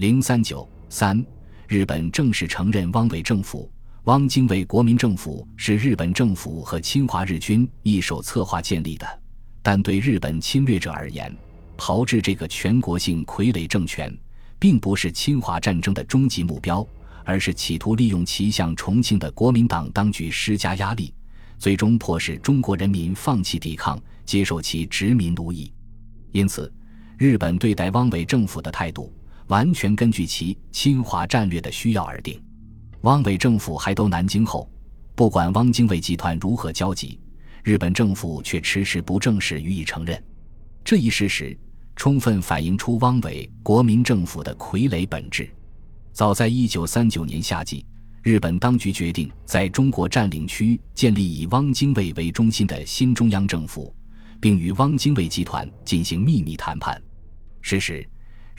零三九三，日本正式承认汪伪政府。汪精卫国民政府是日本政府和侵华日军一手策划建立的，但对日本侵略者而言，炮制这个全国性傀儡政权，并不是侵华战争的终极目标，而是企图利用其向重庆的国民党当局施加压力，最终迫使中国人民放弃抵抗，接受其殖民奴役。因此，日本对待汪伪政府的态度，完全根据其侵华战略的需要而定。汪伪政府还都南京后，不管汪精卫集团如何焦急，日本政府却迟迟不正式予以承认。这一事实充分反映出汪伪国民政府的傀儡本质。早在一九三九年夏季，日本当局决定在中国占领区建立以汪精卫为中心的新中央政府，并与汪精卫集团进行秘密谈判。事实，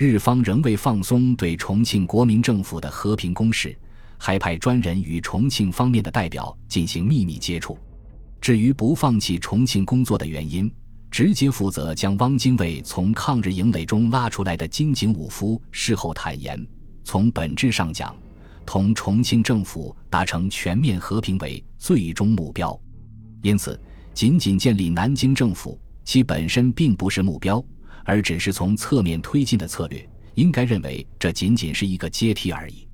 日方仍未放松对重庆国民政府的和平攻势。还派专人与重庆方面的代表进行秘密接触。至于不放弃重庆工作的原因，直接负责将汪精卫从抗日营垒中拉出来的金井武夫事后坦言：从本质上讲，同重庆政府达成全面和平为最终目标。因此，仅仅建立南京政府，其本身并不是目标，而只是从侧面推进的策略。应该认为，这仅仅是一个阶梯而已。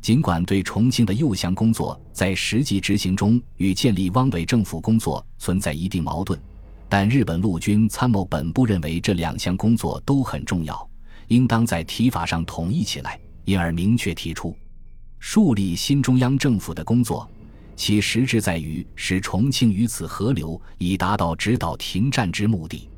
尽管对重庆的诱降工作在实际执行中与建立汪伪政府工作存在一定矛盾，但日本陆军参谋本部认为这两项工作都很重要，应当在提法上统一起来，因而明确提出，树立新中央政府的工作，其实质在于使重庆与此合流，以达到指导停战之目的。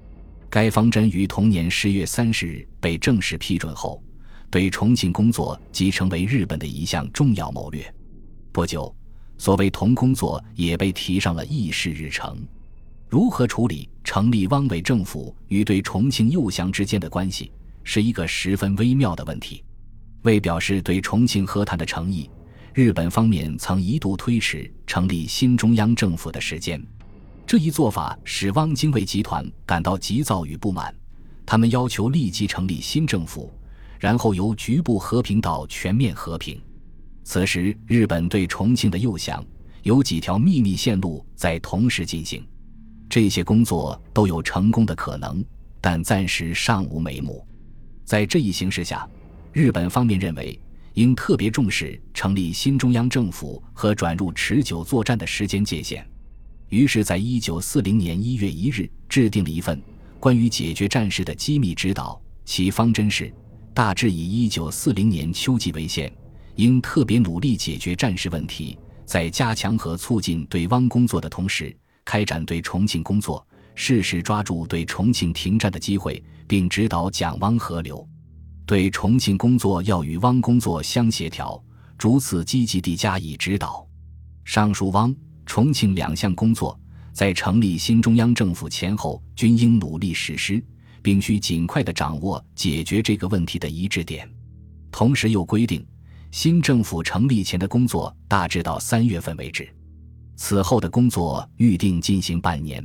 该方针于同年十月三十日被正式批准后。对重庆工作即成为日本的一项重要谋略。不久，所谓同工作也被提上了议事日程。如何处理成立汪伪政府与对重庆诱降之间的关系，是一个十分微妙的问题。为表示对重庆和谈的诚意，日本方面曾一度推迟成立新中央政府的时间。这一做法使汪精卫集团感到急躁与不满，他们要求立即成立新政府。然后由局部和平到全面和平。此时，日本对重庆的诱降有几条秘密线路在同时进行，这些工作都有成功的可能，但暂时尚无眉目。在这一形势下，日本方面认为应特别重视成立新中央政府和转入持久作战的时间界限，于是，在一九四零年一月一日制定了一份关于解决战事的机密指导，其方针是。大致以一九四零年秋季为限，应特别努力解决战事问题，在加强和促进对汪工作的同时，开展对重庆工作，适时抓住对重庆停战的机会，并指导蒋汪合流。对重庆工作要与汪工作相协调，逐次积极地加以指导。上述汪、重庆两项工作，在成立新中央政府前后均应努力实施。并需尽快地掌握解决这个问题的一致点，同时又规定，新政府成立前的工作大致到三月份为止，此后的工作预定进行半年。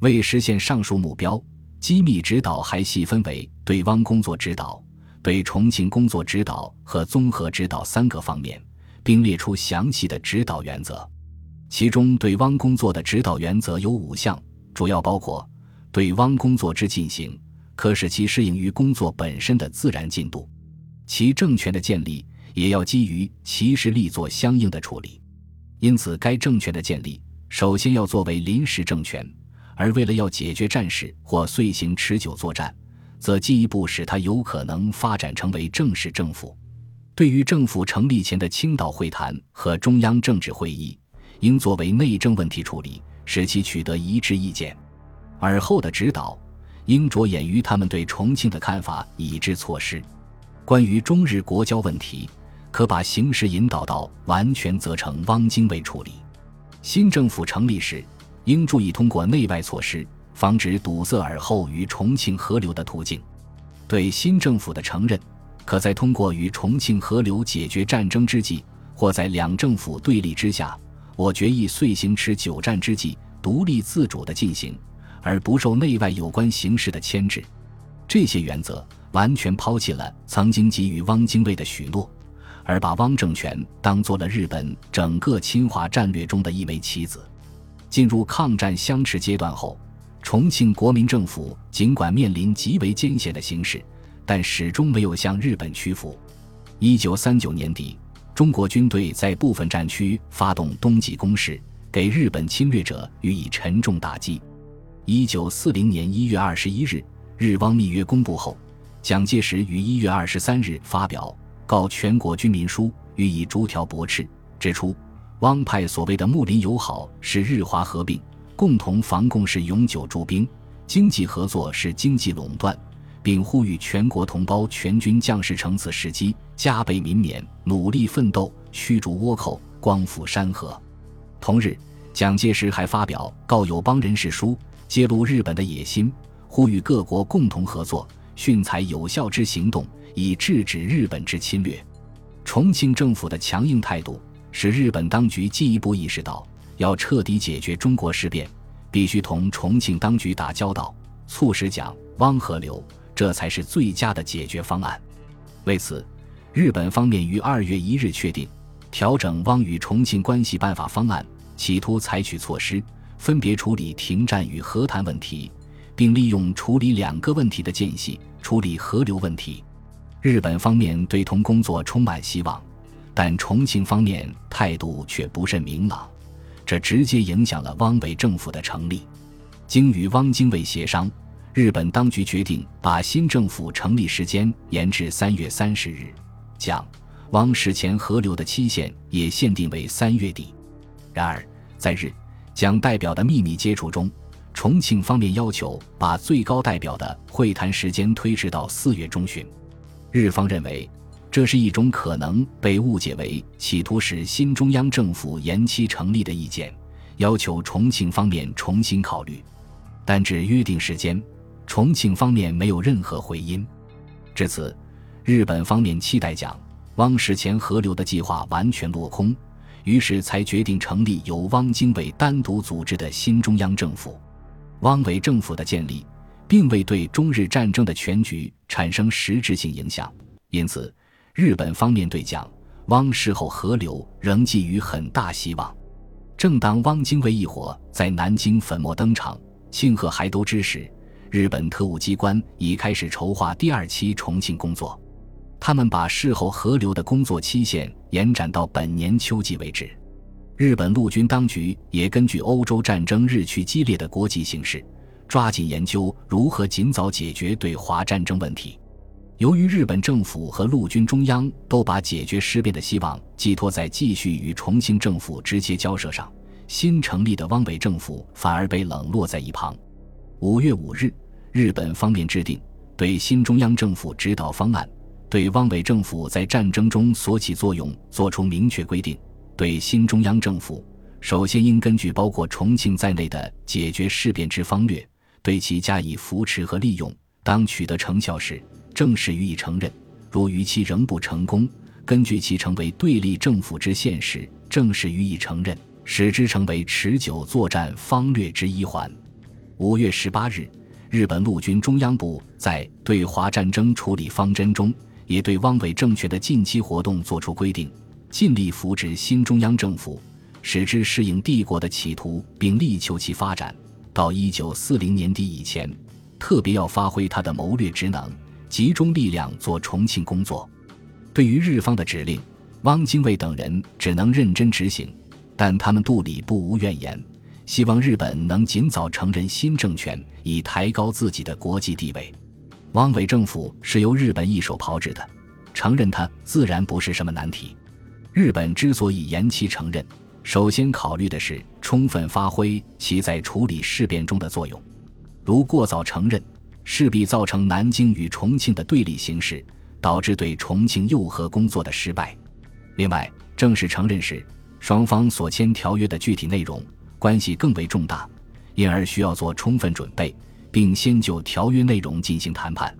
为实现上述目标，机密指导还细分为对汪工作指导、对重庆工作指导和综合指导三个方面，并列出详细的指导原则。其中，对汪工作的指导原则有五项，主要包括。对汪工作之进行，可使其适应于工作本身的自然进度；其政权的建立，也要基于其实力做相应的处理。因此，该政权的建立，首先要作为临时政权；而为了要解决战事或遂行持久作战，则进一步使它有可能发展成为正式政府。对于政府成立前的青岛会谈和中央政治会议，应作为内政问题处理，使其取得一致意见。而后的指导，应着眼于他们对重庆的看法，以致措施。关于中日国交问题，可把形势引导到完全责成汪精卫处理。新政府成立时，应注意通过内外措施，防止堵塞尔后与重庆合流的途径。对新政府的承认，可在通过与重庆合流解决战争之际，或在两政府对立之下，我决意遂行持久战之计，独立自主的进行。而不受内外有关形势的牵制。这些原则完全抛弃了曾经给予汪精卫的许诺，而把汪政权当做了日本整个侵华战略中的一枚棋子。进入抗战相持阶段后，重庆国民政府尽管面临极为艰险的形势，但始终没有向日本屈服。一九三九年底，中国军队在部分战区发动冬季攻势，给日本侵略者予以沉重打击。一九四零年一月二十一日，日汪密约公布后，蒋介石于一月二十三日发表《告全国军民书》，予以逐条驳斥，指出汪派所谓的睦邻友好是日华合并，共同防共是永久驻兵，经济合作是经济垄断。并呼吁全国同胞全军将士乘此时机加倍民勉，努力奋斗，驱逐倭寇，光复山河。同日，蒋介石还发表《告友邦人士书》，揭露日本的野心，呼吁各国共同合作，迅采有效之行动，以制止日本之侵略。重庆政府的强硬态度，使日本当局进一步意识到，要彻底解决中国事变，必须同重庆当局打交道，促使蒋汪和刘。这才是最佳的解决方案。为此，日本方面于二月一日确定调整汪与重庆关系办法方案，企图采取措施分别处理停战与和谈问题，并利用处理两个问题的间隙处理河流问题。日本方面对同工作充满希望，但重庆方面态度却不甚明朗，这直接影响了汪伪政府的成立。经与汪精卫协商。日本当局决定把新政府成立时间延至三月三十日，蒋、汪事前合流的期限也限定为三月底。然而，在日、蒋代表的秘密接触中，重庆方面要求把最高代表的会谈时间推迟到四月中旬。日方认为这是一种可能被误解为企图使新中央政府延期成立的意见，要求重庆方面重新考虑。但至约定时间。重庆方面没有任何回音，至此，日本方面期待蒋汪事前合流的计划完全落空，于是才决定成立由汪精卫单独组织的新中央政府。汪伪政府的建立，并未对中日战争的全局产生实质性影响，因此，日本方面对蒋汪事后合流仍寄予很大希望。正当汪精卫一伙在南京粉墨登场、庆贺海都之时，日本特务机关已开始筹划第二期重庆工作，他们把事后合流的工作期限延展到本年秋季为止。日本陆军当局也根据欧洲战争日趋激烈的国际形势，抓紧研究如何尽早解决对华战争问题。由于日本政府和陆军中央都把解决事变的希望寄托在继续与重庆政府直接交涉上，新成立的汪伪政府反而被冷落在一旁。五月五日，日本方面制定对新中央政府指导方案，对汪伪政府在战争中所起作用作出明确规定。对新中央政府，首先应根据包括重庆在内的解决事变之方略，对其加以扶持和利用。当取得成效时，正式予以承认；如逾期仍不成功，根据其成为对立政府之现实，正式予以承认，使之成为持久作战方略之一环。五月十八日，日本陆军中央部在对华战争处理方针中，也对汪伪政权的近期活动作出规定，尽力扶植新中央政府，使之适应帝国的企图，并力求其发展。到一九四零年底以前，特别要发挥他的谋略职能，集中力量做重庆工作。对于日方的指令，汪精卫等人只能认真执行，但他们肚里不无怨言。希望日本能尽早承认新政权，以抬高自己的国际地位。汪伪政府是由日本一手炮制的，承认它自然不是什么难题。日本之所以延期承认，首先考虑的是充分发挥其在处理事变中的作用。如过早承认，势必造成南京与重庆的对立形势，导致对重庆诱和工作的失败。另外，正式承认时，双方所签条约的具体内容。关系更为重大，因而需要做充分准备，并先就条约内容进行谈判。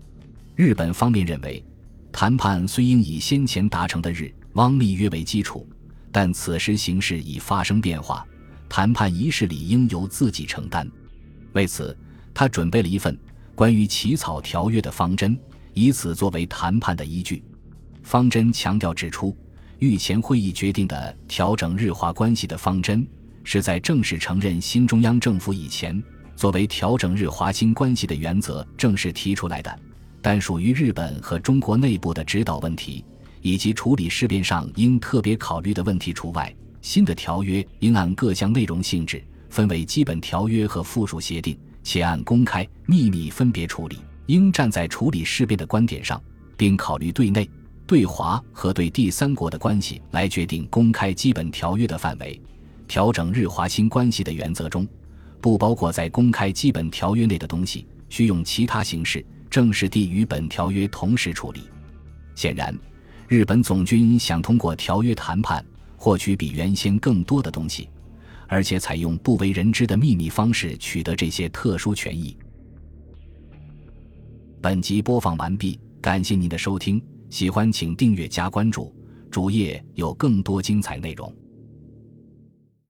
日本方面认为，谈判虽应以先前达成的日汪密约为基础，但此时形势已发生变化，谈判仪式理应由自己承担。为此，他准备了一份关于起草条约的方针，以此作为谈判的依据。方针强调指出，御前会议决定的调整日华关系的方针，是在正式承认新中央政府以前，作为调整日华新关系的原则正式提出来的。但属于日本和中国内部的指导问题，以及处理事变上应特别考虑的问题除外。新的条约应按各项内容性质分为基本条约和附属协定，且按公开、秘密分别处理。应站在处理事变的观点上，并考虑对内、对华和对第三国的关系来决定公开基本条约的范围。调整日华新关系的原则中，不包括在公开基本条约内的东西，需用其他形式。正式地与本条约同时处理。显然，日本总军想通过条约谈判获取比原先更多的东西，而且采用不为人知的秘密方式取得这些特殊权益。本集播放完毕，感谢您的收听，喜欢请订阅加关注，主页有更多精彩内容。